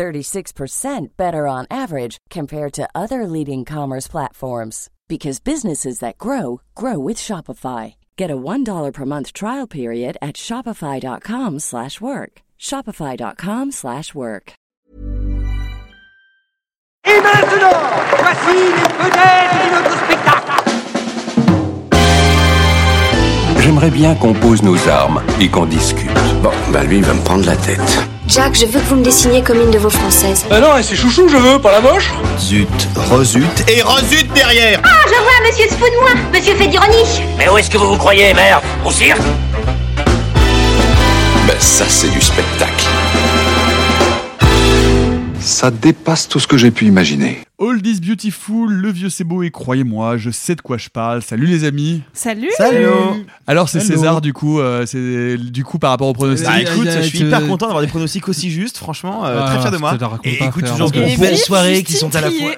36% better on average compared to other leading commerce platforms because businesses that grow grow with Shopify. Get a $1 per month trial period at shopify.com/work. shopify.com/work. Et maintenant, voici les vedettes de notre spectacle. J'aimerais bien qu'on pose nos armes et qu'on discute. Bon, bah lui, il va me prendre la tête. Jack, je veux que vous me dessiniez comme une de vos françaises. Bah non, c'est chouchou, je veux, pas la moche. Zut, rezut et rezut derrière Ah, je vois, monsieur se fout de moi Monsieur fait d'ironie Mais où est-ce que vous vous croyez, merde? Au cirque? Bah ça, c'est du spectacle. Ça dépasse tout ce que j'ai pu imaginer. All this beautiful, le vieux c'est beau et croyez-moi, je sais de quoi je parle. Salut les amis. Salut. Salut. Alors c'est. César du coup, euh, c'est du coup par rapport au pronostic. Bah écoute, euh, je suis hyper content d'avoir des pronostics aussi justes, franchement, euh, Ah, très fier de moi. Et pas, écoute, toujours de Et belles soirées qui sont à la fois.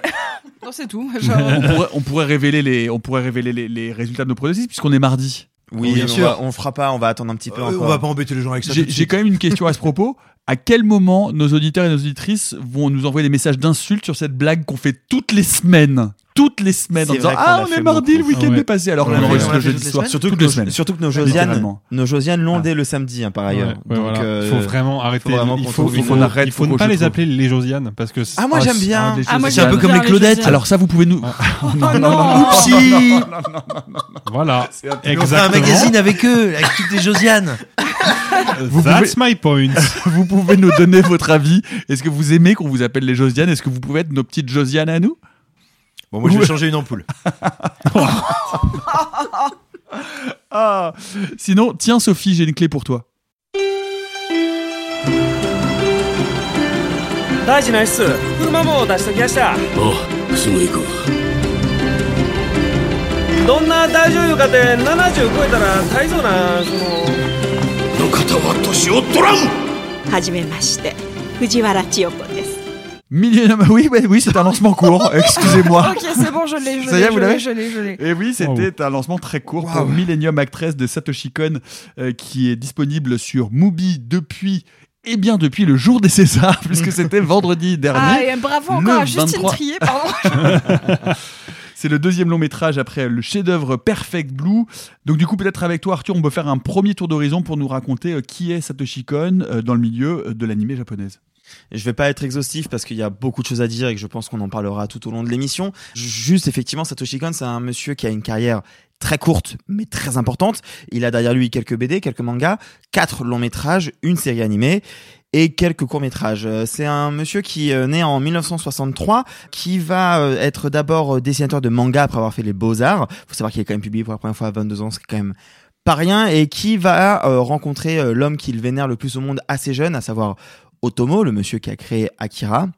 Non, c'est tout. Genre, on pourrait, on pourrait révéler les, on pourrait révéler les, les résultats de nos pronostics puisqu'on est mardi. Oui, bien on sûr. va- on fera pas, on va attendre un petit peu Euh, encore. on va pas embêter les gens avec ça. J'ai quand même une question à ce propos. À quel moment nos auditeurs et nos auditrices vont nous envoyer des messages d'insultes sur cette blague qu'on fait toutes les semaines? Toutes les semaines en disant Ah, on est mardi, le week-end Ah est passé. Alors On qu'on enregistre le jeudi soir. Surtout toutes que les nos- semaines. Surtout que nos Josiane, nos Josiane l'ont Ah. dès le samedi, hein, par ailleurs. Donc, voilà. euh, il faut vraiment arrêter. il faut, il faut, il ne pas les appeler les Josiane parce que Ah, moi, Ah, j'aime c'est- bien. ah, Ah, C'est un peu comme bien les Claudettes. Alors ça, vous pouvez nous. Oh non Oupsie Voilà. On fera un Exactement. magazine avec eux, avec toutes les Josiane. Vous That's my point. vous pouvez nous donner votre avis. Est-ce que vous aimez qu'on vous appelle les Josiane? Est-ce que vous pouvez être nos petites Josiane à nous? Bon, moi je vais changer une ampoule. Ah Sinon, tiens Sophie, j'ai une clé pour toi. 大事ないっす車も出しときましたおすぐ行く。どんな大女優かって70超えたら大層なそのの方は年を取らんはじめまして藤原千代子です。Millennium, oui, oui, oui, c'est un lancement court. Excusez-moi. Ok, c'est bon, je l'ai, je Ça y est, l'ai, vous je l'avez l'ai, je l'ai, je l'ai. Et oui, c'était un lancement très court pour Millennium Actress de Satoshi Kon, euh, qui est disponible sur Mubi depuis, eh bien, depuis le jour des Césars, puisque c'était vendredi Ah, dernier. et bravo encore à Justine 23. Trier, pardon. C'est le deuxième long métrage après le chef-d'œuvre Perfect Blue. Donc du coup, peut-être avec toi, Arthur, on peut faire un premier tour d'horizon pour nous raconter euh, qui est Satoshi Kon euh, dans le milieu euh, de l'animé japonaise. Je vais pas être exhaustif parce qu'il y a beaucoup de choses à dire et que je pense qu'on en parlera tout au long de l'émission. Juste, effectivement, Satoshi Kon, c'est un monsieur qui a une carrière très courte mais très importante. Il a derrière lui quelques BD, quelques mangas, quatre longs métrages, une série animée et quelques courts métrages. Euh, C'est un monsieur qui est né en 1963, qui va euh, être d'abord euh, dessinateur de manga après avoir fait les beaux arts. Faut savoir qu'il est quand même publié pour la première fois à 22 ans, c'est quand même pas rien, et qui va euh, rencontrer euh, l'homme qu'il vénère le plus au monde assez jeune, à savoir Otomo, le monsieur qui a créé Akira.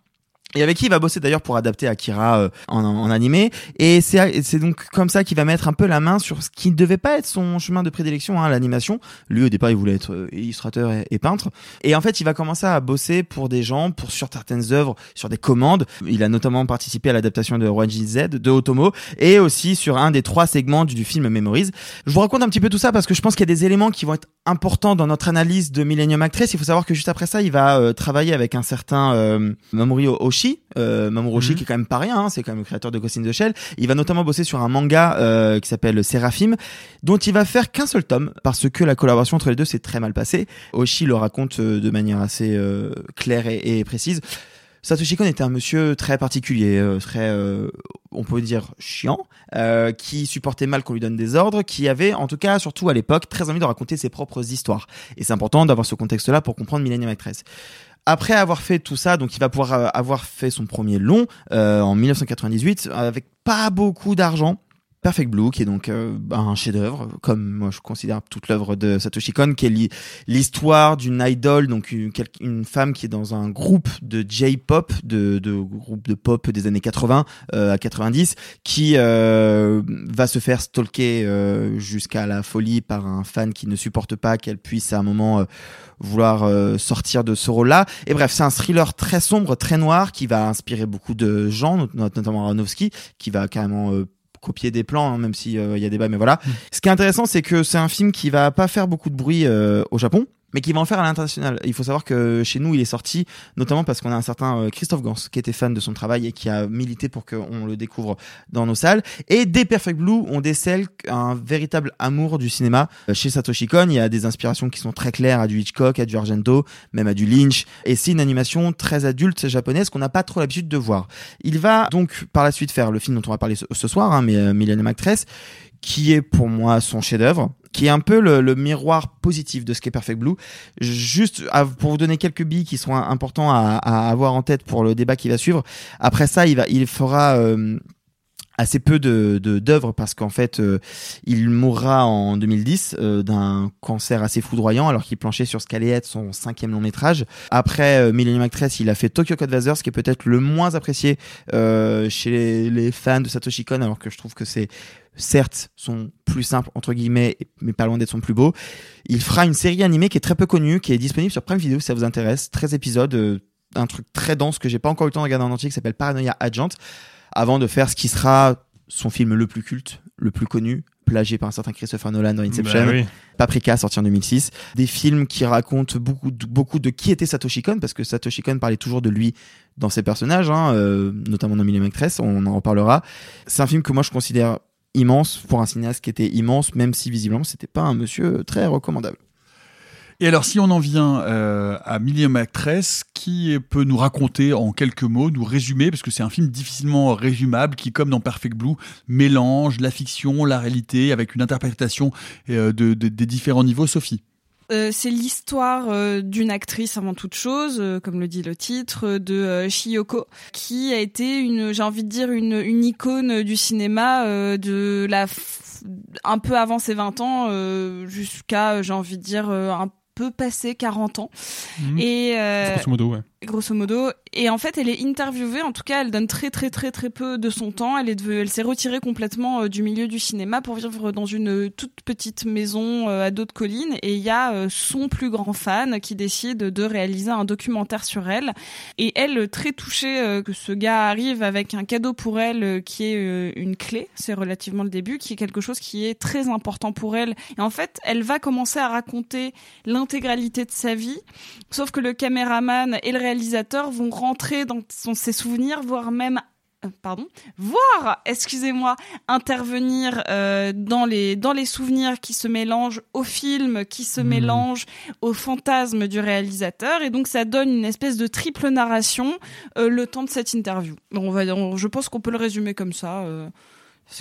Et avec qui il va bosser d'ailleurs pour adapter Akira euh, en, en animé. Et c'est donc comme ça qu'il va mettre un peu la main sur ce qui ne devait pas être son chemin de prédilection, hein, l'animation. Lui au départ il voulait être euh, illustrateur et, peintre. Et en fait il va commencer à bosser pour des gens, pour sur certaines œuvres, sur des commandes. Il a notamment participé à l'adaptation de Roji Z de Otomo et aussi sur un des trois segments du, du film Memories. Je vous raconte un petit peu tout ça parce que je pense qu'il y a des éléments qui vont être importants dans notre analyse de Millennium Actress. Il faut savoir que juste après ça, il va euh, travailler avec un certain euh, Mamoru Oshii. Euh, Mamoru Oshii Mhm. qui est quand même pas rien, hein, c'est quand même le créateur de Ghost in the Shell. Il va notamment bosser sur un manga euh, qui s'appelle Seraphim, dont il va faire qu'un seul tome parce que la collaboration entre les deux s'est très mal passée. Oshii le raconte euh, de manière assez euh, claire et, et précise. Satoshi Kon était un monsieur très particulier, euh, très, euh, on peut dire chiant, euh, qui supportait mal qu'on lui donne des ordres, qui avait, en tout cas, surtout à l'époque, très envie de raconter ses propres histoires. Et c'est important d'avoir ce contexte-là pour comprendre Millennium Actress. Après avoir fait tout ça, donc il va pouvoir euh, avoir fait son premier long euh, en 1998 avec pas beaucoup d'argent. Perfect Blue, qui est donc euh, un chef-d'œuvre, comme moi je considère toute l'œuvre de Satoshi Kon, qui est l'histoire d'une idole, donc une, femme qui est dans un groupe de J-pop, de, groupe de pop des années 80 euh, à 90, qui euh, va se faire stalker euh, jusqu'à la folie par un fan qui ne supporte pas qu'elle puisse à un moment euh, vouloir sortir de ce rôle-là. Et bref, c'est un thriller très sombre, très noir, qui va inspirer beaucoup de gens, not- notamment Aronofsky, qui va carrément copier des plans, hein, même s'il y a débat, mais voilà. Ce qui est intéressant, c'est que c'est un film qui va pas faire beaucoup de bruit euh, au Japon, mais qui va en faire à l'international. Il faut savoir que chez nous, il est sorti, notamment parce qu'on a un certain euh, Christophe Gans, qui était fan de son travail et qui a milité pour qu'on le découvre dans nos salles. Et dès Perfect Blue, on décèle un véritable amour du cinéma. Euh, Chez Satoshi Kon, il y a des inspirations qui sont très claires à du Hitchcock, à du Argento, même à du Lynch. Et c'est une animation très adulte japonaise qu'on n'a pas trop l'habitude de voir. Il va donc par la suite faire le film dont on va parler ce, soir, hein, mais euh, Millennium Actress, qui est pour moi son chef-d'œuvre, qui est un peu le, miroir positif de ce qu'est Perfect Blue. Juste pour vous donner quelques billes qui sont importants à, à avoir en tête pour le débat qui va suivre. Après ça, il va, il fera euh, assez peu de d'œuvres parce qu'en fait euh, il mourra en 2010 euh, d'un cancer assez foudroyant alors qu'il planchait sur ce qu'allait être son cinquième long métrage. Après euh, Millennium Actress il a fait Tokyo Godfathers qui est peut-être le moins apprécié euh, chez les, les fans de Satoshi Kon alors que je trouve que c'est certes son plus simple entre guillemets mais pas loin d'être son plus beau. Il fera une série animée qui est très peu connue qui est disponible sur Prime Video si ça vous intéresse. 13 épisodes euh, un truc très dense que j'ai pas encore eu le temps de regarder en entier qui s'appelle Paranoia Agent avant de faire ce qui sera son film le plus culte, le plus connu, plagié par un certain Christopher Nolan dans Inception, Bah oui. Paprika sorti en 2006, des films qui racontent beaucoup de, beaucoup de qui était Satoshi Kon parce que Satoshi Kon parlait toujours de lui dans ses personnages, hein, euh, notamment dans Millennium Actress, on en reparlera. C'est un film que moi je considère immense pour un cinéaste qui était immense, même si visiblement c'était pas un monsieur très recommandable. Et alors, si on en vient euh, à Millième Actress, qui peut nous raconter en quelques mots, nous résumer, parce que c'est un film difficilement résumable, qui, comme dans Perfect Blue, mélange la fiction, la réalité, avec une interprétation euh, de, de- des différents niveaux. Sophie Euh, c'est l'histoire d'une actrice avant toute chose, comme le dit le titre, de Shiyoko, qui a été une, j'ai envie de dire une, une icône du cinéma de la un peu avant ses 20 ans jusqu'à, j'ai envie de dire un peu passé 40 ans. Mhm. Et euh, Grosso modo, ouais. Grosso modo. Et en fait, elle est interviewée. En tout cas, elle donne très très très très peu de son temps. Elle est elle s'est retirée complètement euh, du milieu du cinéma pour vivre dans une euh, toute petite maison euh, à dos de collines. Et il y a son plus grand fan qui décide de réaliser un documentaire sur elle. Et elle, très touchée que ce gars arrive avec un cadeau pour elle qui est une clé. C'est relativement le début, qui est quelque chose qui est très important pour elle. Et en fait, elle va commencer à raconter l'intégralité de sa vie. Sauf que le caméraman et le réalisateur vont rentrer dans son- ses souvenirs, voire même euh, pardon, voir, excusez-moi, intervenir euh, dans les dans les souvenirs qui se mélangent au film, qui se mélangent au fantasme du réalisateur, et donc ça donne une espèce de triple narration euh, le temps de cette interview. On va, on- je pense qu'on peut le résumer comme ça. euh,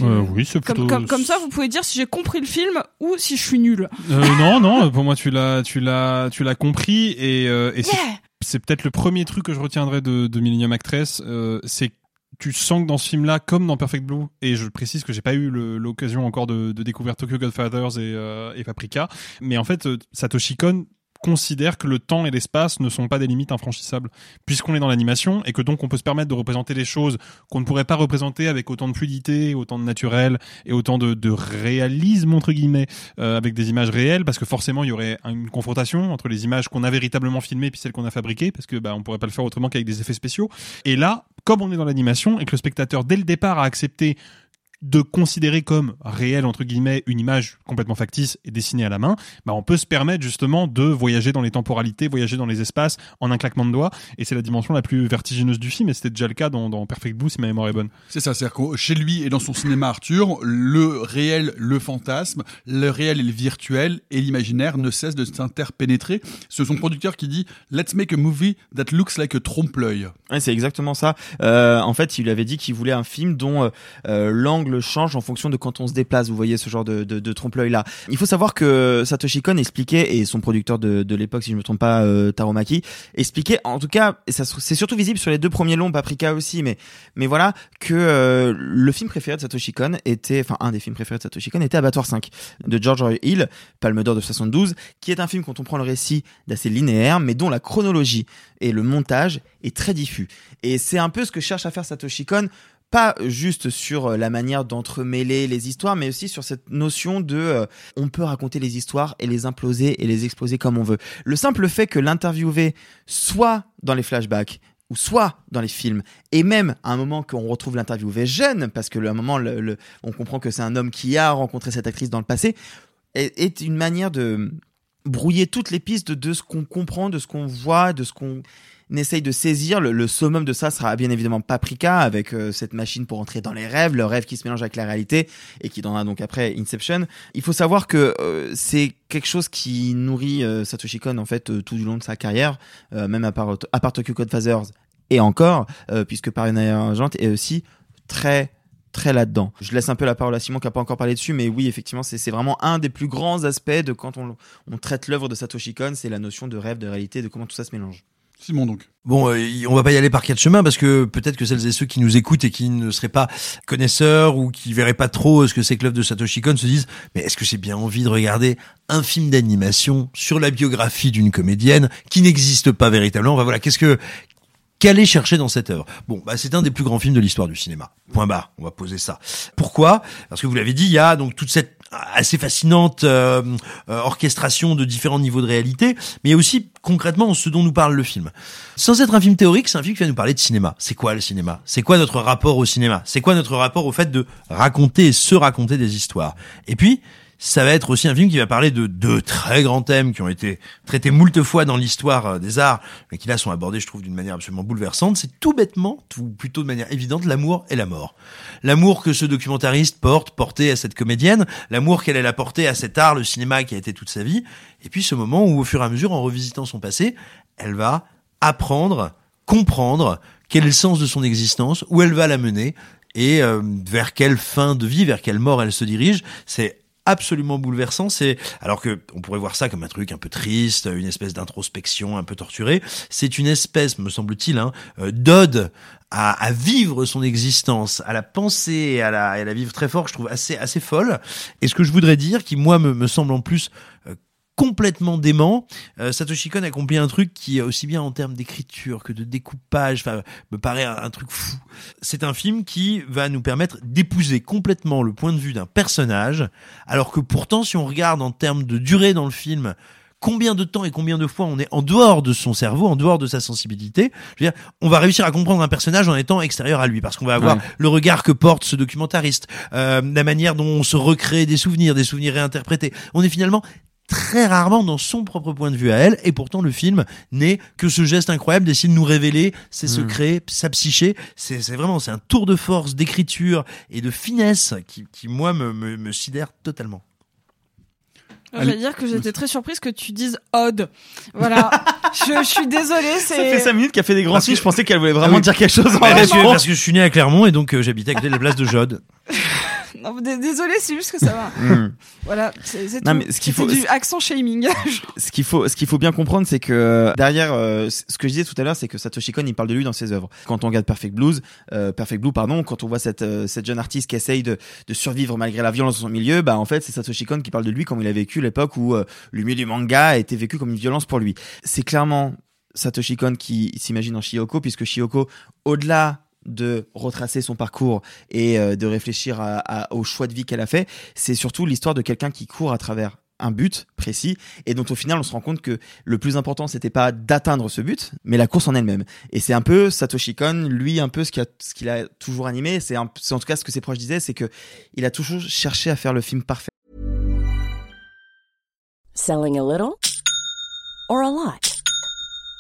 Euh, oui, c'est plutôt- comme, comme ça, vous pouvez dire si j'ai compris le film ou si je suis nul. Euh, non, non, pour moi tu l'as, tu l'as, tu l'as compris et, euh, et c'est- Yeah c'est peut-être le premier truc que je retiendrai de, de Millennium Actress, c'est que tu sens que dans ce film-là, comme dans Perfect Blue, et je précise que j'ai pas eu l'occasion encore de, de découvrir Tokyo Godfathers et, et Paprika, mais en fait, Satoshi Kon considère que le temps et l'espace ne sont pas des limites infranchissables. Puisqu'on est dans l'animation et que donc on peut se permettre de représenter des choses qu'on ne pourrait pas représenter avec autant de fluidité, autant de naturel et autant de, réalisme entre guillemets euh, avec des images réelles parce que forcément il y aurait une confrontation entre les images qu'on a véritablement filmées puis celles qu'on a fabriquées parce que bah on pourrait pas le faire autrement qu'avec des effets spéciaux. Et là comme on est dans l'animation et que le spectateur dès le départ a accepté de considérer comme réel entre guillemets une image complètement factice et dessinée à la main, bah on peut se permettre justement de voyager dans les temporalités, voyager dans les espaces en un claquement de doigts et c'est la dimension la plus vertigineuse du film et c'était déjà le cas dans, dans Perfect Blue si ma mémoire est bonne. C'est ça, c'est-à-dire que chez lui et dans son cinéma Arthur, le réel, le fantasme, le réel et le virtuel et l'imaginaire ne cessent de s'interpénétrer. C'est son producteur qui dit Let's make a movie that looks like a trompe-l'œil. Ouais, c'est exactement ça. Euh, en fait, il lui avait dit qu'il voulait un film dont euh, euh, l'angle l'angle change en fonction de quand on se déplace. Vous voyez ce genre de, trompe-l'œil là. Il faut savoir que Satoshi Kon expliquait et son producteur de, l'époque, si je me trompe pas, euh, Taro Maki, expliquait en tout cas, et c'est surtout visible sur les deux premiers longs, Paprika aussi, mais mais voilà que euh, le film préféré de Satoshi Kon était, enfin un des films préférés de Satoshi Kon était Abattoir 5 de George Hill, Palme d'or de 72, qui est un film quand on prend le récit d'assez linéaire, mais dont la chronologie et le montage est très diffus. Et c'est un peu ce que cherche à faire Satoshi Kon pas juste sur euh, la manière d'entremêler les histoires, mais aussi sur cette notion de euh, on peut raconter les histoires et les imploser et les exploser comme on veut. Le simple fait que l'interviewé soit dans les flashbacks, ou soit dans les films, et même à un moment qu'on retrouve l'interviewé jeune, parce que à un moment on comprend que c'est un homme qui a rencontré cette actrice dans le passé, est, une manière de brouiller toutes les pistes de ce qu'on comprend, de ce qu'on voit, de ce qu'on essaye de saisir. Le, le, summum de ça sera bien évidemment Paprika avec euh, cette machine pour entrer dans les rêves, le rêve qui se mélange avec la réalité et qui donnera donc après Inception. Il faut savoir que euh, c'est quelque chose qui nourrit euh, Satoshi Kon en fait tout du long de sa carrière, même à part, à part Tokyo Code Phasers et encore, puisque Paranoia Argent est aussi très très là-dedans. Je laisse un peu la parole à Simon qui n'a pas encore parlé dessus, mais oui, effectivement, c'est vraiment un des plus grands aspects de quand on, on traite l'œuvre de Satoshi Kon, c'est la notion de rêve, de réalité, de comment tout ça se mélange. Bon, euh, on va pas y aller par quatre chemins parce que peut-être que celles et ceux qui nous écoutent et qui ne seraient pas connaisseurs ou qui verraient pas trop ce que c'est que l'œuvre de Satoshi Kon se disent mais est-ce que j'ai bien envie de regarder un film d'animation sur la biographie d'une comédienne qui n'existe pas véritablement? Enfin voilà, qu'est-ce que qu'aller chercher dans cette œuvre? Bon, bah c'est un des plus grands films de l'histoire du cinéma. Point barre. On va poser ça. Pourquoi? Parce que vous l'avez dit, il y a donc toute cette assez fascinante euh, euh, orchestration de différents niveaux de réalité, mais aussi concrètement ce dont nous parle le film. Sans être un film théorique, c'est un film qui va nous parler de cinéma. C'est quoi le cinéma? C'est quoi notre rapport au cinéma? C'est quoi notre rapport au fait de raconter et se raconter des histoires? Et puis, ça va être aussi un film qui va parler de deux très grands thèmes qui ont été traités moult fois dans l'histoire euh, des arts, mais qui là sont abordés, je trouve, d'une manière absolument bouleversante. C'est tout bêtement, ou plutôt de manière évidente, l'amour et la mort. L'amour que ce documentariste porte, porté à cette comédienne, l'amour qu'elle a porté à cet art, le cinéma qui a été toute sa vie, et puis ce moment où, au fur et à mesure, en revisitant son passé, elle va apprendre, comprendre quel est le sens de son existence, où elle va la mener, et euh, vers quelle fin de vie, vers quelle mort elle se dirige. C'est absolument bouleversant. C'est alors que on pourrait voir ça comme un truc un peu triste, une espèce d'introspection un peu torturée. C'est une espèce, me semble-t-il, hein, euh, d'ode à, à, vivre son existence, à la penser à la, à la vivre très fort. Je trouve assez assez folle. Et ce que je voudrais dire, qui moi me, me semble en plus euh, complètement dément. Euh, Satoshi Kon accomplit un truc qui, aussi bien en termes d'écriture que de découpage, me paraît un, un truc fou. C'est un film qui va nous permettre d'épouser complètement le point de vue d'un personnage, alors que pourtant, si on regarde en termes de durée dans le film, combien de temps et combien de fois on est en dehors de son cerveau, en dehors de sa sensibilité. Je veux dire, on va réussir à comprendre un personnage en étant extérieur à lui, parce qu'on va avoir ouais. le regard que porte ce documentariste, euh, la manière dont on se recrée des souvenirs, des souvenirs réinterprétés. On est finalement très rarement dans son propre point de vue à elle, et pourtant le film n'est que ce geste incroyable d'essayer de nous révéler ses secrets, mmh. sa psyché. C'est vraiment c'est un tour de force d'écriture et de finesse qui, qui moi me, me, me sidère totalement. Je vais dire que j'étais très surprise que tu dises Odd. Voilà. je, je, suis désolée. Ça fait 5 minutes qu'elle fait des grands signes. Je pensais qu'elle voulait vraiment ah oui. dire quelque chose en parce, que, parce que je suis né à Clermont et donc euh, j'habitais à côté de la place de Jode. non, désolé, c'est juste que ça va. mm. Voilà, c'est ce qu'il faut du accent shaming. ce qu'il faut, ce qu'il faut bien comprendre, c'est que derrière, euh, ce que je disais tout à l'heure, c'est que Satoshi Kon, il parle de lui dans ses œuvres. Quand on regarde Perfect Blues, euh, Perfect Blue, pardon, quand on voit cette euh, cette jeune artiste qui essaye de, de survivre malgré la violence dans son milieu, bah en fait, c'est Satoshi Kon qui parle de lui comme il a vécu l'époque où euh, le milieu du manga a été vécu comme une violence pour lui. C'est clairement Satoshi Kon qui s'imagine en Shioko, puisque Shioko, au-delà de retracer son parcours et euh, de réfléchir au choix de vie qu'elle a fait, c'est surtout l'histoire de quelqu'un qui court à travers un but précis et dont au final on se rend compte que le plus important c'était pas d'atteindre ce but mais la course en elle-même. Et c'est un peu Satoshi Kon lui un peu ce qu'il a, a toujours animé. C'est en tout cas ce que ses proches disaient c'est que il a toujours cherché à faire le film parfait. Selling a little or a lot?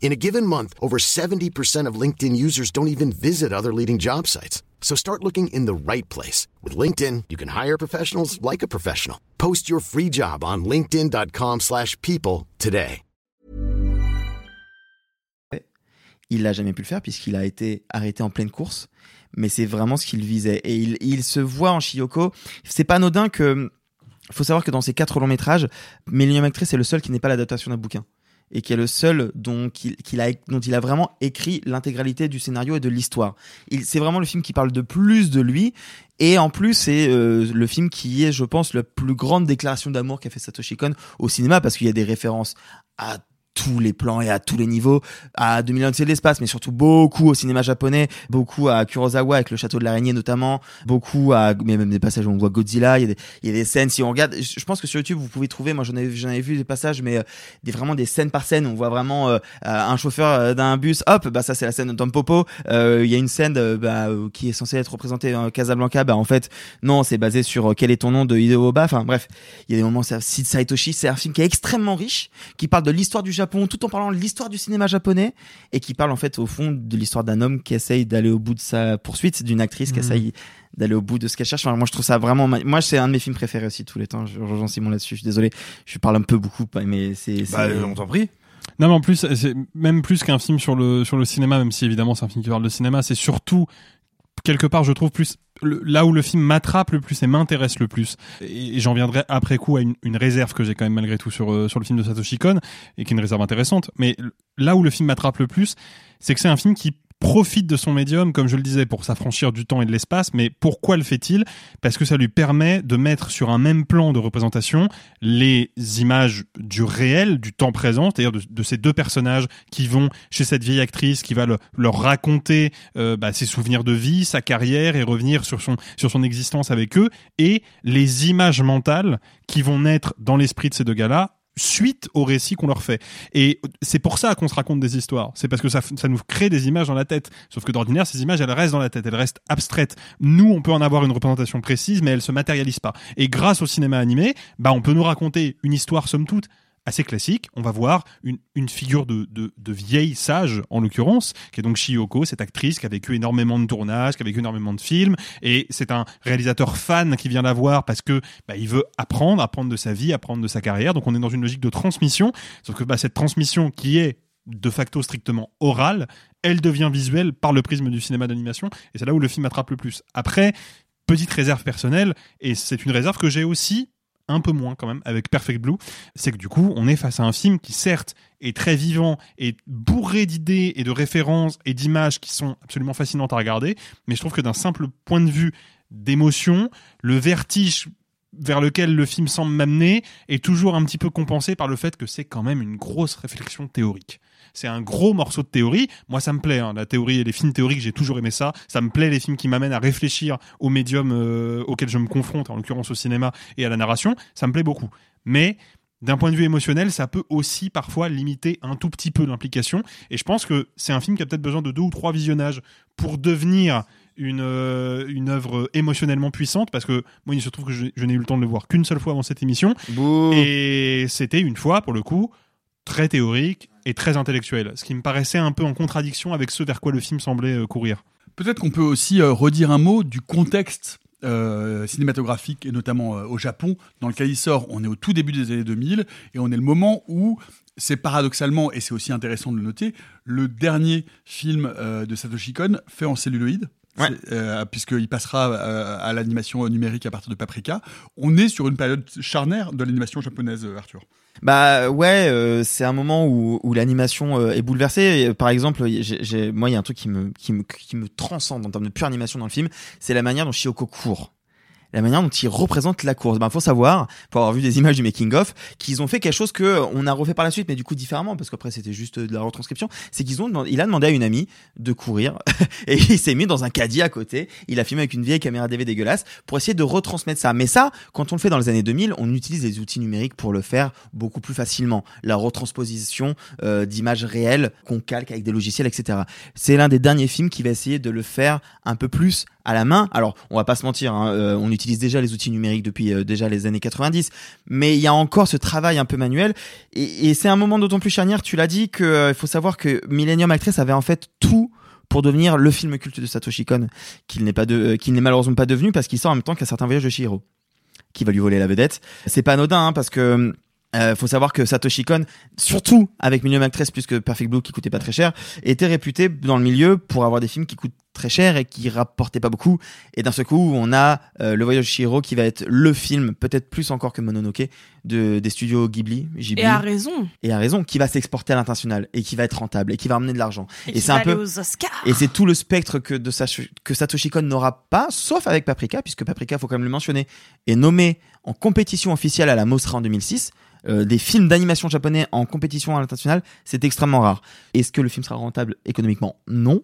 In a given month, over 70% of LinkedIn users don't even visit other leading job sites. So start looking in the right place. With LinkedIn, you can hire professionals like a professional. Post your free job on linkedin.com slash people today. Il l'a jamais pu le faire puisqu'il a été arrêté en pleine course. Mais c'est vraiment ce qu'il visait. Et il, il se voit en Shiyoko. C'est pas anodin que... Faut savoir que dans ces quatre longs métrages, Millennium Actress est le seul qui n'est pas l'adaptation d'un bouquin et qui est le seul dont, il, a, vraiment écrit l'intégralité du scénario et de l'histoire. C'est vraiment le film qui parle de plus de lui. Et en plus, c'est euh, le film qui est, je pense, la plus grande déclaration d'amour qu'a fait Satoshi Kon au cinéma, parce qu'il y a des références à tous les plans et à tous les niveaux, à 2001 de l'espace, mais surtout beaucoup au cinéma japonais, beaucoup à Kurosawa avec le château de l'araignée notamment, beaucoup à, mais même des passages où on voit Godzilla, il y a des, y a des scènes, si on regarde, je pense que sur YouTube vous pouvez trouver, moi j'en ai, j'en ai vu des passages, mais euh, des, vraiment des scènes par scène, on voit vraiment euh, un chauffeur euh, d'un bus, hop, bah ça c'est la scène de Tom Popo, il y a une scène bah, qui est censée être représentée en Casablanca, bah en fait, non, c'est basé sur quel est ton nom de Hideo Oba, enfin bref, il y a des moments, c'est Saitoshi, c'est un film qui est extrêmement riche, qui parle de l'histoire du Japon, tout en parlant de l'histoire du cinéma japonais et qui parle en fait au fond de l'histoire d'un homme qui essaye d'aller au bout de sa poursuite, d'une actrice qui mhm. essaye d'aller au bout de ce qu'elle cherche. moi, je trouve ça vraiment. Moi, c'est un de mes films préférés aussi tous les temps. Je rejoins Simon là-dessus. Je suis désolé. Je parle un peu beaucoup, mais c'est. Bah, on t'en prie. Non, mais en plus, c'est même plus qu'un film sur le sur le cinéma, même si évidemment c'est un film qui parle de cinéma, c'est surtout quelque part, je trouve plus là où le film m'attrape le plus et m'intéresse le plus, et, j'en viendrai après coup à une, réserve que j'ai quand même malgré tout sur, euh, sur le film de Satoshi Kon, et qui est une réserve intéressante, mais là où le film m'attrape le plus, c'est que c'est un film qui profite de son médium, comme je le disais, pour s'affranchir du temps et de l'espace. Mais pourquoi le fait-il? Parce que ça lui permet de mettre sur un même plan de représentation les images du réel, du temps présent, c'est-à-dire de, ces deux personnages qui vont chez cette vieille actrice, qui va leur raconter euh, bah, ses souvenirs de vie, sa carrière et revenir sur son, sur son existence avec eux, et les images mentales qui vont naître dans l'esprit de ces deux gars-là suite au récit qu'on leur fait. Et c'est pour ça qu'on se raconte des histoires. C'est parce que ça, ça nous crée des images dans la tête. Sauf que d'ordinaire, ces images, elles restent dans la tête, elles restent abstraites. Nous, on peut en avoir une représentation précise, mais elles se matérialisent pas. Et grâce au cinéma animé, bah, on peut nous raconter une histoire, somme toute, assez classique. On va voir une, figure de, de, de, vieille sage, en l'occurrence, qui est donc Shiyoko, cette actrice qui a vécu énormément de tournages, qui a vécu énormément de films, et c'est un réalisateur fan qui vient la voir parce que bah, il veut apprendre, apprendre de sa vie, apprendre de sa carrière. Donc on est dans une logique de transmission, sauf que bah, cette transmission qui est de facto strictement orale, elle devient visuelle par le prisme du cinéma d'animation, et c'est là où le film attrape le plus. Après, petite réserve personnelle, et c'est une réserve que j'ai aussi un peu moins quand même avec Perfect Blue, c'est que du coup, on est face à un film qui certes est très vivant et bourré d'idées et de références et d'images qui sont absolument fascinantes à regarder, mais je trouve que d'un simple point de vue d'émotion, le vertige vers lequel le film semble m'amener est toujours un petit peu compensé par le fait que c'est quand même une grosse réflexion théorique c'est un gros morceau de théorie. Moi, ça me plaît, hein, la théorie et les films théoriques, j'ai toujours aimé ça. Ça me plaît les films qui m'amènent à réfléchir au médium euh, auquel je me confronte, en l'occurrence au cinéma et à la narration. Ça me plaît beaucoup. Mais d'un point de vue émotionnel, ça peut aussi parfois limiter un tout petit peu l'implication. Et je pense que c'est un film qui a peut-être besoin de deux ou trois visionnages pour devenir une, euh, une œuvre émotionnellement puissante parce que moi il se trouve que je, n'ai eu le temps de le voir qu'une seule fois avant cette émission et c'était une fois pour le coup très théorique et très intellectuel, ce qui me paraissait un peu en contradiction avec ce vers quoi le film semblait euh, courir. Peut-être qu'on peut aussi euh, redire un mot du contexte euh, cinématographique et notamment au Japon dans lequel il sort. On est au tout début des années 2000 et on est le moment où c'est paradoxalement, et c'est aussi intéressant de le noter, le dernier film de Satoshi Kon fait en celluloïde. C'est- euh, puisqu'il passera euh, à l'animation numérique à partir de Paprika. On est sur une période charnière de l'animation japonaise, euh, Arthur. Bah ouais, euh, c'est un moment où, où l'animation euh, est bouleversée. Par exemple, j'ai- moi, il y a un truc qui me, qui, me, qui me transcende en termes de pure animation dans le film, c'est la manière dont Shioko court. La manière dont il représente la course. Ben, faut savoir, pour avoir vu des images du making of, qu'ils ont fait quelque chose que on a refait par la suite, mais du coup différemment, parce qu'après c'était juste de la retranscription. C'est qu'ils ont, il a demandé à une amie de courir et il s'est mis dans un caddie à côté. Il a filmé avec une vieille caméra DV dégueulasse pour essayer de retransmettre ça. Mais ça, quand on le fait dans les années 2000, on utilise les outils numériques pour le faire beaucoup plus facilement. La retransposition euh, d'images réelles qu'on calque avec des logiciels, etc. C'est l'un des derniers films qui va essayer de le faire un peu plus à la main. Alors, on va pas se mentir, hein, euh, on utilise déjà les outils numériques depuis euh, déjà les années 90, mais il y a encore ce travail un peu manuel. Et, et c'est un moment d'autant plus charnière, tu l'as dit, qu'il il faut savoir que Millennium Actress avait en fait tout pour devenir le film culte de Satoshi Kon, qu'il n'est pas de, euh, qu'il n'est malheureusement pas devenu parce qu'il sort en même temps qu'un certain voyage de Shihiro, qui va lui voler la vedette. C'est pas anodin, hein, parce que euh, faut savoir que Satoshi Kon, surtout avec Millennium Actress plus que Perfect Blue qui coûtait pas très cher, était réputé dans le milieu pour avoir des films qui coûtent très cher et qui rapportaient pas beaucoup. Et d'un seul coup, on a euh, Le Voyage de Chihiro qui va être le film, peut-être plus encore que Mononoke, de, des studios Ghibli, Ghibli. Et à raison. Et à raison, qui va s'exporter à l'international et qui va être rentable et qui va ramener de l'argent. Et qui c'est un peu aller aux Oscars. et c'est tout le spectre que de Sash- que Satoshi Kon n'aura pas, sauf avec Paprika, puisque Paprika, faut quand même le mentionner, est nommé en compétition officielle à la Mostra en 2006. Euh, des films d'animation japonais en compétition à l'international, c'est extrêmement rare. Est-ce que le film sera rentable économiquement? Non.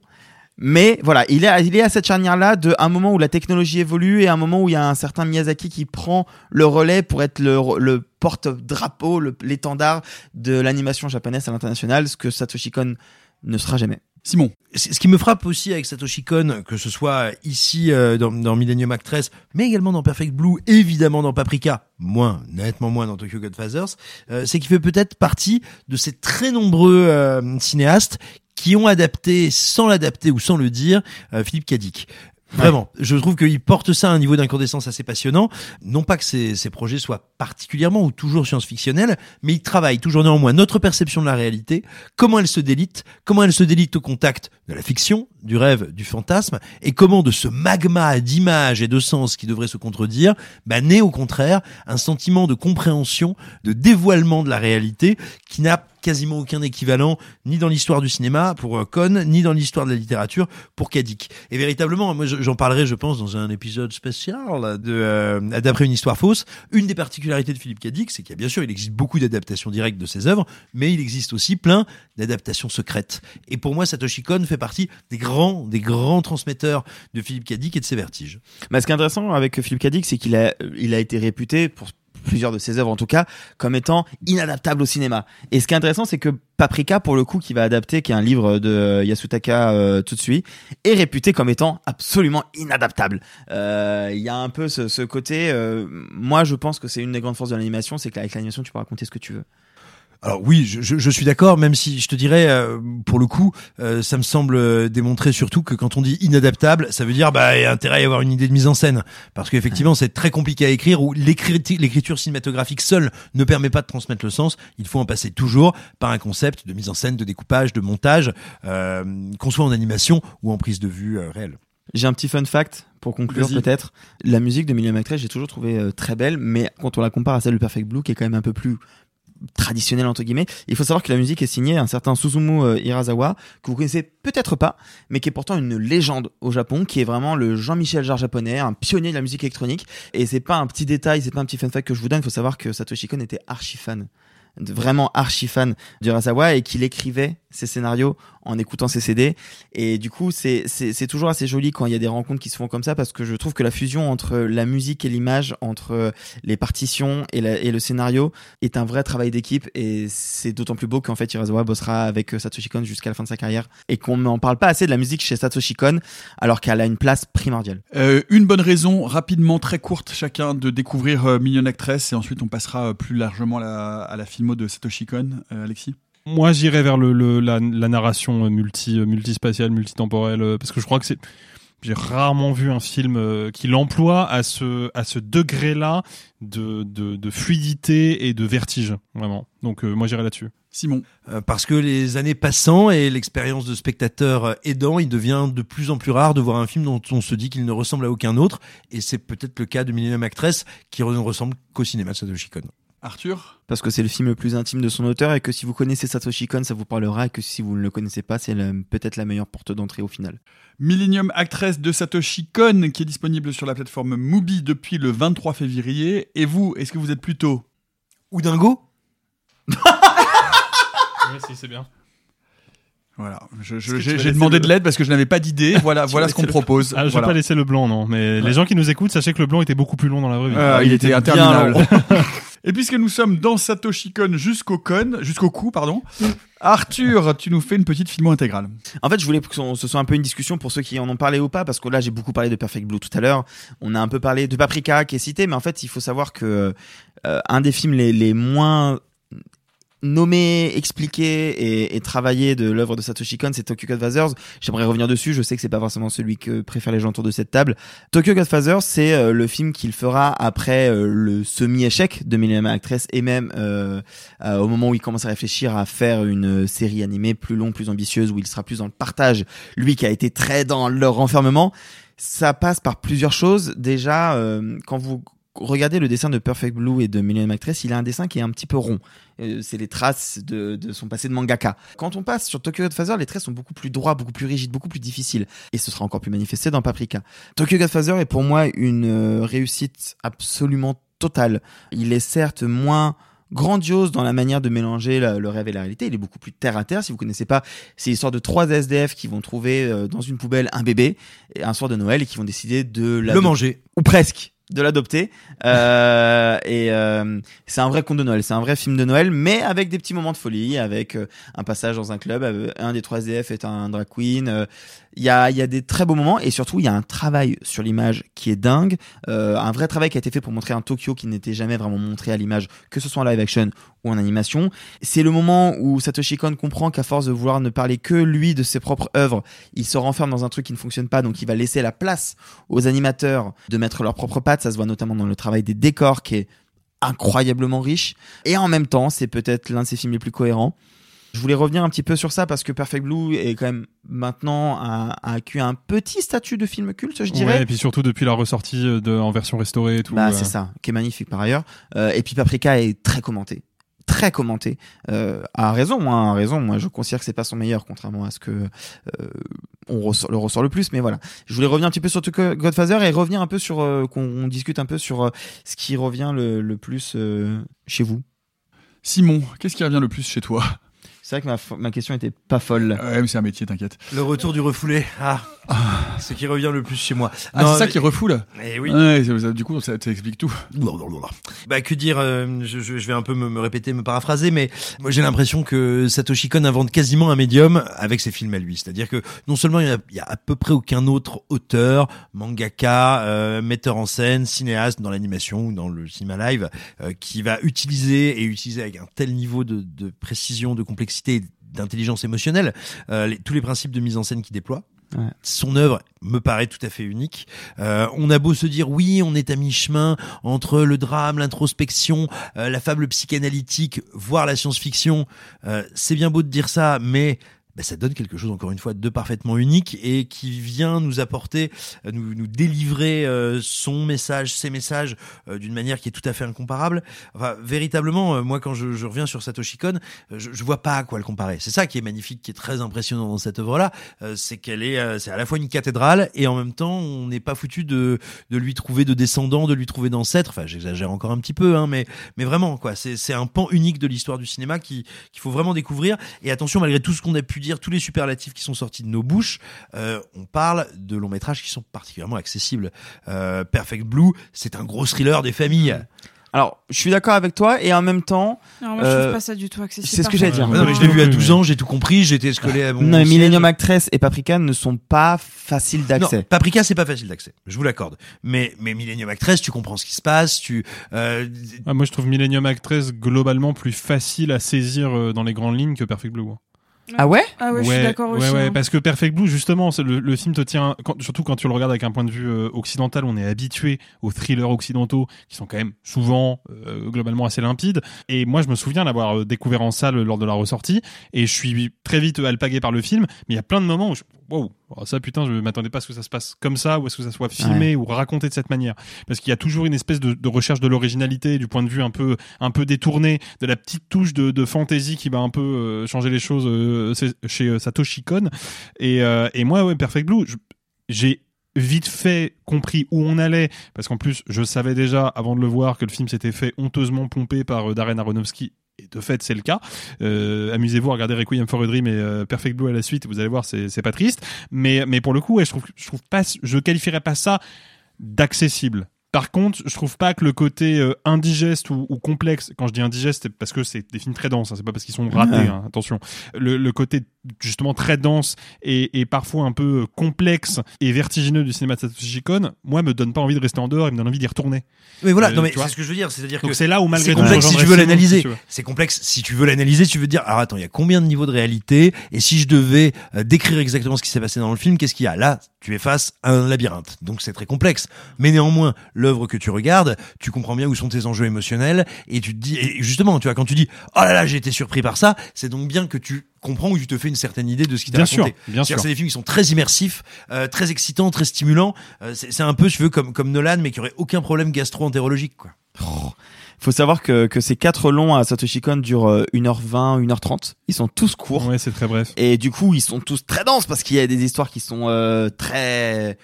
Mais voilà, il est, à- cette charnière-là de un moment où la technologie évolue et un moment où il y a un certain Miyazaki qui prend le relais pour être le, le porte-drapeau, l'étendard de l'animation japonaise à l'international, ce que Satoshi Kon ne sera jamais. Simon. Ce qui me frappe aussi avec Satoshi Kon, que ce soit ici euh, dans, dans Millennium Actress, mais également dans Perfect Blue, évidemment dans Paprika, moins, nettement moins dans Tokyo Godfathers, euh, c'est qu'il fait peut-être partie de ces très nombreux euh, cinéastes qui ont adapté, sans l'adapter ou sans le dire, Philippe Cadic. Vraiment, je trouve qu'il porte ça à un niveau d'incandescence assez passionnant. Non pas que ces, ces projets soient particulièrement ou toujours science-fictionnels, mais il travaille toujours néanmoins notre perception de la réalité, comment elle se délite, comment elle se délite au contact de la fiction, du rêve, du fantasme, et comment de ce magma d'images et de sens qui devrait se contredire, bah, naît au contraire un sentiment de compréhension, de dévoilement de la réalité qui n'a quasiment aucun équivalent ni dans l'histoire du cinéma pour euh, Cohn, ni dans l'histoire de la littérature pour Kadik. Et véritablement, moi je- j'en parlerai, je pense, dans un épisode spécial euh, d'après une histoire fausse. Une des particularités de Philippe Kadik, c'est qu'il y a bien sûr, il existe beaucoup d'adaptations directes de ses œuvres, mais il existe aussi plein d'adaptations secrètes. Et pour moi, Satoshi Kon fait partie des grands, des grands transmetteurs de Philippe Kadik et de ses vertiges. Bah, ce qui est intéressant avec Philippe Cadic, c'est qu'il a, il a été réputé pour plusieurs de ses œuvres en tout cas comme étant inadaptable au cinéma. Et ce qui est intéressant, c'est que Paprika, pour le coup, qui va adapter, qui est un livre de Yasutaka euh, Tsutsui, est réputé comme étant absolument inadaptable. Euh, Il y a un peu ce, ce côté. euh, moi, je pense que c'est une des grandes forces de l'animation, c'est qu'avec l'animation, tu peux raconter ce que tu veux. Alors oui, je, je- je suis d'accord, même si je te dirais, euh, pour le coup, euh, ça me semble euh, démontrer surtout que quand on dit inadaptable, ça veut dire bah il y a intérêt à y avoir une idée de mise en scène, parce qu'effectivement c'est très compliqué à écrire, ou l'écrit- l'écriture cinématographique seule ne permet pas de transmettre le sens. Il faut en passer toujours par un concept de mise en scène, de découpage, de montage, euh, qu'on soit en animation ou en prise de vue réelle. J'ai un petit fun fact pour conclure peut-être. La musique de Million Actress, j'ai toujours trouvé euh, très belle, mais quand on la compare à celle de Perfect Blue, qui est quand même un peu plus traditionnelle entre guillemets, il faut savoir que la musique est signée un certain Suzumu euh, Hirasawa, que vous connaissez peut-être pas, mais qui est pourtant une légende au Japon, qui est vraiment le Jean-Michel Jarre japonais, un pionnier de la musique électronique. Et c'est pas un petit détail, c'est pas un petit fun fact que je vous donne, il faut savoir que Satoshi Kon était archi fan vraiment archi fan d'Urasawa et qu'il écrivait ses scénarios en écoutant ses CD et du coup c'est toujours assez joli quand il y a des rencontres qui se font comme ça parce que je trouve que la fusion entre la musique et l'image entre les partitions et, le scénario est un vrai travail d'équipe. Et c'est d'autant plus beau qu'en fait Urasawa bossera avec euh, Satoshi Kon jusqu'à la fin de sa carrière et qu'on n'en parle pas assez de la musique chez Satoshi Kon alors qu'elle a une place primordiale. Euh, une bonne raison, rapidement, très courte, chacun, de découvrir euh, Million Actress. Et ensuite on passera euh, plus largement à la, filmo de Satoshi Kon. Euh, Alexis? Moi, j'irais vers le, le- la, la narration euh, multi, euh, multispatiale, multitemporelle, euh, parce que je crois que c'est. j'ai rarement vu un film qui l'emploie à ce à ce degré-là de, de de fluidité et de vertige vraiment. Donc euh, moi j'irai là-dessus. Simon. Euh, parce que les années passant et l'expérience de spectateur aidant, il devient de plus en plus rare de voir un film dont on se dit qu'il ne ressemble à aucun autre. Et c'est peut-être le cas de Millennium Actress qui ne ressemble qu'au cinéma de Satoshi Kon. Arthur Parce que c'est le film le plus intime de son auteur et que si vous connaissez Satoshi Kon, ça vous parlera et que si vous ne le connaissez pas, c'est peut-être la meilleure porte d'entrée au final. Millennium Actress de Satoshi Kon, qui est disponible sur la plateforme Mubi depuis le 23 février. Et vous, est-ce que vous êtes plutôt Ou dingo si c'est bien. Voilà, j'ai demandé le- de l'aide parce que je n'avais pas d'idée. Voilà, voilà ce qu'on propose. Ah, je vais Voilà. pas laisser le blanc, non. Mais les gens qui nous écoutent, sachez que le blanc était beaucoup plus long dans la vraie vie. Euh, il, était bien interminable. Et puisque nous sommes dans Satoshi Kon jusqu'au con, jusqu'au cou, pardon, Arthur, tu nous fais une petite filmo intégrale. En fait, je voulais que ce soit un peu une discussion pour ceux qui en ont parlé ou pas, parce que là, j'ai beaucoup parlé de Perfect Blue tout à l'heure. On a un peu parlé de Paprika qui est cité, mais en fait, il faut savoir que euh, un des films les moins nommés, expliqués et, et travaillés de l'œuvre de Satoshi Kon, c'est Tokyo Godfathers. J'aimerais revenir dessus. Je sais que c'est pas forcément celui que préfèrent les gens autour de cette table. Tokyo Godfathers, c'est euh, le film qu'il fera après euh, le semi-échec de Millennium Actress et même euh, euh, au moment où il commence à réfléchir à faire une série animée plus longue, plus ambitieuse, où il sera plus dans le partage. Lui qui a été très dans le renfermement. Ça passe par plusieurs choses. Déjà, euh, quand vous regardez le dessin de Perfect Blue et de Millennium Actress, il a un dessin qui est un petit peu rond. Euh, c'est les traces de, de son passé de mangaka. Quand on passe sur Tokyo Godfather, les traits sont beaucoup plus droits, beaucoup plus rigides, beaucoup plus difficiles. Et ce sera encore plus manifesté dans Paprika. Tokyo Godfather est pour moi une euh, réussite absolument totale. Il est certes moins grandiose dans la manière de mélanger la- le rêve et la réalité. Il est beaucoup plus terre à terre. Si vous connaissez pas, c'est l'histoire de trois SDF qui vont trouver euh, dans une poubelle un bébé et un soir de Noël et qui vont décider de Le manger. ou presque de l'adopter. Euh, et euh, c'est un vrai conte de Noël c'est un vrai film de Noël mais avec des petits moments de folie avec euh, un passage dans un club euh, un des trois SDF est un drag queen il y a des très beaux moments et surtout il y a un travail sur l'image qui est dingue. Euh, un vrai travail qui a été fait pour montrer un Tokyo qui n'était jamais vraiment montré à l'image que ce soit en live action ou en animation. C'est le moment où Satoshi Kon comprend qu'à force de vouloir ne parler que lui de ses propres œuvres il se renferme dans un truc qui ne fonctionne pas donc il va laisser la place aux animateurs de mettre leurs propres pattes. Ça se voit notamment dans le travail des décors qui est incroyablement riche. Et en même temps c'est peut-être l'un de ses films les plus cohérents je voulais revenir un petit peu sur ça parce que Perfect Blue est quand même maintenant a, a acquis un petit statut de film culte, je dirais. Ouais, et puis surtout depuis la ressortie euh, de, en version restaurée et tout. Bah, euh. c'est ça, qui est magnifique par ailleurs. Euh, et puis Paprika est très commenté. Très commenté. Euh, à raison, moi, à raison. Moi, je considère que c'est pas son meilleur, contrairement à ce que euh, on ressort, le ressort le plus. Mais voilà. Je voulais revenir un petit peu sur Godfather et revenir un peu sur euh, qu'on on discute un peu sur ce qui revient le, le plus chez vous. Simon, qu'est-ce qui revient le plus chez toi? C'est vrai que ma, ma question était pas folle. Ouais, mais c'est un métier, t'inquiète. Le retour du refoulé. Ah, ce qui revient le plus chez moi. Ah, c'est ça mais- qui refoule Eh oui. Ouais, du coup, ça, ça explique tout. Bah que dire euh, je, je- je vais un peu me, me répéter, me paraphraser, mais moi j'ai l'impression que Satoshi Kon invente quasiment un médium avec ses films à lui. C'est-à-dire que non seulement il y, a, il y a à peu près aucun autre auteur, mangaka, euh, metteur en scène, cinéaste dans l'animation ou dans le cinéma live euh, qui va utiliser et utiliser avec un tel niveau de, de précision, de complexité, d'intelligence émotionnelle euh, les- tous les principes de mise en scène qu'il déploie. Ouais. Son œuvre me paraît tout à fait unique. Euh, on a beau se dire oui, on est à mi-chemin entre le drame, l'introspection, euh, la fable psychanalytique, voire la science-fiction. Euh, c'est bien beau de dire ça, mais bah, ça donne quelque chose encore une fois de parfaitement unique et qui vient nous apporter, euh, nous, nous délivrer euh, son message, ses messages euh, d'une manière qui est tout à fait incomparable. Enfin, véritablement, moi quand je, je reviens sur Satoshi Kon, je, je vois pas à quoi le comparer. C'est ça qui est magnifique, qui est très impressionnant dans cette œuvre-là, c'est qu'elle est, euh, c'est à la fois une cathédrale et en même temps, on n'est pas foutu de de lui trouver de descendants, de lui trouver d'ancêtres. Enfin, j'exagère encore un petit peu, hein, mais mais vraiment quoi, c'est un pan unique de l'histoire du cinéma qui qu'il faut vraiment découvrir. Et attention, malgré tout ce qu'on a pu dire, tous les superlatifs qui sont sortis de nos bouches, euh, on parle de longs métrages qui sont particulièrement accessibles. Euh, Perfect Blue, c'est un gros thriller des familles. Alors, je suis d'accord avec toi et en même temps, Alors, moi, je euh, trouve pas ça du tout accessible. c'est ce que j'allais dire. Non, mais je l'ai vu à 12 ans, j'ai tout compris, j'étais escolé à mon non, mais. Millennium Actress et Paprika ne sont pas faciles Non, d'accès. Paprika, c'est pas facile d'accès. Je vous l'accorde. Mais, mais Millennium Actress, tu comprends ce qui se passe, tu, euh, Ah, moi, je trouve Millennium Actress globalement plus facile à saisir euh, dans les grandes lignes que Perfect Blue. Ah ouais? Ah ouais, je suis d'accord ouais, aussi. ouais, hein. parce que Perfect Blue, justement, le, le film te tient, quand- surtout quand tu le regardes avec un point de vue euh, occidental, on est habitué aux thrillers occidentaux qui sont quand même souvent euh, globalement assez limpides. Et moi, je me souviens l'avoir euh, découvert en salle lors de la ressortie, et je suis très vite alpagué par le film. Mais il y a plein de moments où, je, wow, oh, ça putain, je m'attendais pas à ce que ça se passe comme ça, ou à ce que ça soit filmé ou raconté de cette manière, parce qu'il y a toujours une espèce de, de recherche de l'originalité, du point de vue un peu, un peu détourné, de la petite touche de, de fantaisie qui va un peu euh, changer les choses chez euh, Satoshi Kon. Et, euh, et moi, ouais, Perfect Blue, j'ai vite fait compris où on allait parce qu'en plus je savais déjà avant de le voir que le film s'était fait honteusement pomper par euh, Darren Aronofsky. Et de fait c'est le cas. Amusez-vous à regarder Requiem for a Dream et Perfect Blue à la suite. Vous allez voir c'est pas triste. Mais pour le coup je trouve je trouve pas je qualifierais pas ça d'accessible par contre, je trouve pas que le côté euh, indigeste ou, ou complexe, quand je dis indigeste, c'est parce que c'est des films très denses, hein, c'est pas parce qu'ils sont ratés, hein, attention. Le, le côté justement très dense et, et parfois un peu euh, complexe et vertigineux du cinéma de Satoshi Kon, moi, me donne pas envie de rester en dehors, il me donne envie d'y retourner. Mais voilà, Euh, non mais c'est ce que je veux dire, c'est-à-dire que c'est là où malgré c'est complexe si tu veux l'analyser. si tu veux. C'est complexe si tu veux l'analyser, tu veux dire alors attends, il y a combien de niveaux de réalité et si je devais euh, décrire exactement ce qui s'est passé dans le film, qu'est-ce qu'il y a? Là, tu es face à un labyrinthe. Donc c'est très complexe. Mais néanmoins, l'œuvre que tu regardes, tu comprends bien où sont tes enjeux émotionnels et tu te dis et justement, tu vois quand tu dis "Oh là là, j'ai été surpris par ça", c'est donc bien que tu comprends ou tu te fais une certaine idée de ce qui t'a Bien raconté. sûr, bien sûr. C'est des films qui sont très immersifs, euh, très excitants, très stimulants. Euh, c'est un peu, je veux, comme comme Nolan, mais qui aurait aucun problème gastro-entérologique, quoi. Faut savoir que, que ces quatre longs à Satoshi Kon durent euh, 1h20, 1h30. Ils sont tous courts. Ouais, c'est très bref. Et du coup, ils sont tous très denses parce qu'il y a des histoires qui sont euh, très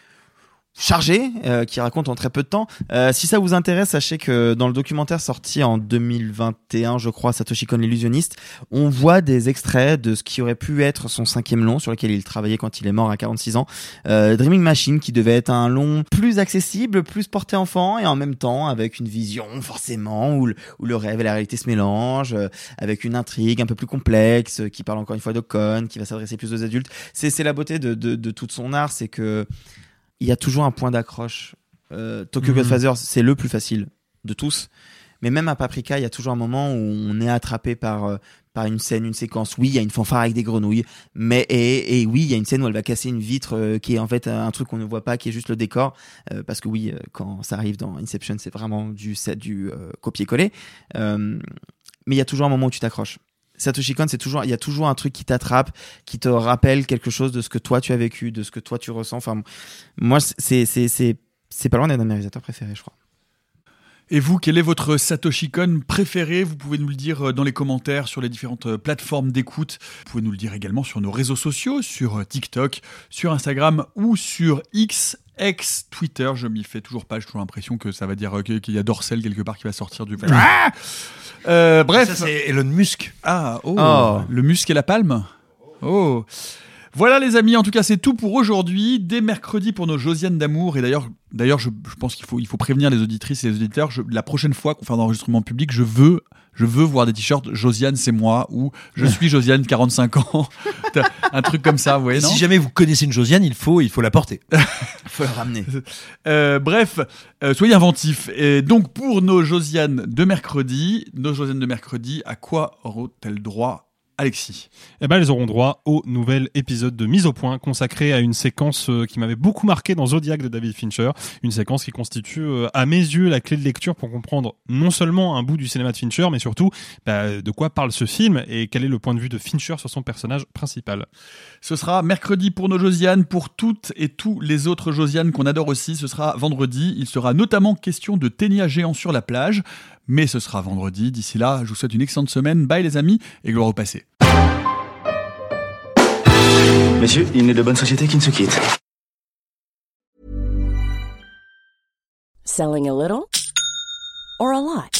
chargées, euh, qui racontent en très peu de temps. Euh, si ça vous intéresse, sachez que dans le documentaire sorti en 2021, je crois, Satoshi Kon l'illusionniste, on voit des extraits de ce qui aurait pu être son cinquième long sur lequel il travaillait quand il est mort à 46 ans. Euh, Dreaming Machine, qui devait être un long plus accessible, plus porté enfant et en même temps avec une vision forcément où le, où le rêve et la réalité se mélangent, euh, avec une intrigue un peu plus complexe, euh, qui parle encore une fois de Kon, qui va s'adresser plus aux adultes. C'est c'est la beauté de, de, de toute son art, c'est que il y a toujours un point d'accroche. Euh, Tokyo Mhm. Godfather, c'est le plus facile de tous. Mais même à Paprika, il y a toujours un moment où on est attrapé par euh, par une scène, une séquence. Oui, il y a une fanfare avec des grenouilles, mais et, et oui, il y a une scène où elle va casser une vitre euh, qui est en fait un truc qu'on ne voit pas, qui est juste le décor, Euh, parce que oui, quand ça arrive dans Inception, c'est vraiment du set du copier-coller. Mais il y a toujours un moment où tu t'accroches. Satoshi Kon, c'est toujours, il y a toujours un truc qui t'attrape, qui te rappelle quelque chose de ce que toi tu as vécu, de ce que toi tu ressens. Enfin, moi, c'est c'est c'est c'est pas loin d'être un de préférés, je crois. Et vous, quel est votre Satoshi Kon préféré? Vous pouvez nous le dire euh, dans les commentaires sur les différentes euh, plateformes d'écoute. Vous pouvez nous le dire également sur nos réseaux sociaux, sur euh, TikTok, sur Instagram ou sur X. Ex Twitter, je m'y fais toujours pas, j'ai toujours l'impression que ça va dire qu'il y a Dorsel quelque part qui va sortir du. Ah Euh, bref. Ça, c'est Elon Musk. Ah, oh, Oh. Le musc et la palme Oh voilà les amis, en tout cas c'est tout pour aujourd'hui. Dès mercredi pour nos Josiane d'amour. Et d'ailleurs, d'ailleurs, je, je pense qu'il faut, il faut prévenir les auditrices et les auditeurs. Je- la prochaine fois qu'on fait un enregistrement public, je veux, je veux voir des t-shirts Josiane c'est moi ou je suis Josiane 45 ans. un truc comme ça, vous voyez si jamais vous connaissez une Josiane, il faut, il faut la porter. faut la ramener. Euh, bref, euh, soyez inventifs. Et donc pour nos Josiane de mercredi, nos Josiane de mercredi, à quoi auront-elles droit? Alexis Eh ben, elles auront droit au nouvel épisode de Mise au point consacré à une séquence euh, qui m'avait beaucoup marqué dans Zodiac de David Fincher. Une séquence qui constitue, euh, à mes yeux, la clé de lecture pour comprendre non seulement un bout du cinéma de Fincher, mais surtout bah, de quoi parle ce film et quel est le point de vue de Fincher sur son personnage principal. Ce sera mercredi pour nos Josiane, pour toutes et tous les autres Josiane qu'on adore aussi. Ce sera vendredi. Il sera notamment question de ténia géant sur la plage. Mais ce sera vendredi. D'ici là, je vous souhaite une excellente semaine. Bye les amis et gloire au passé. Messieurs, il n'est de bonne société qui ne se quitte. Selling a little or a lot?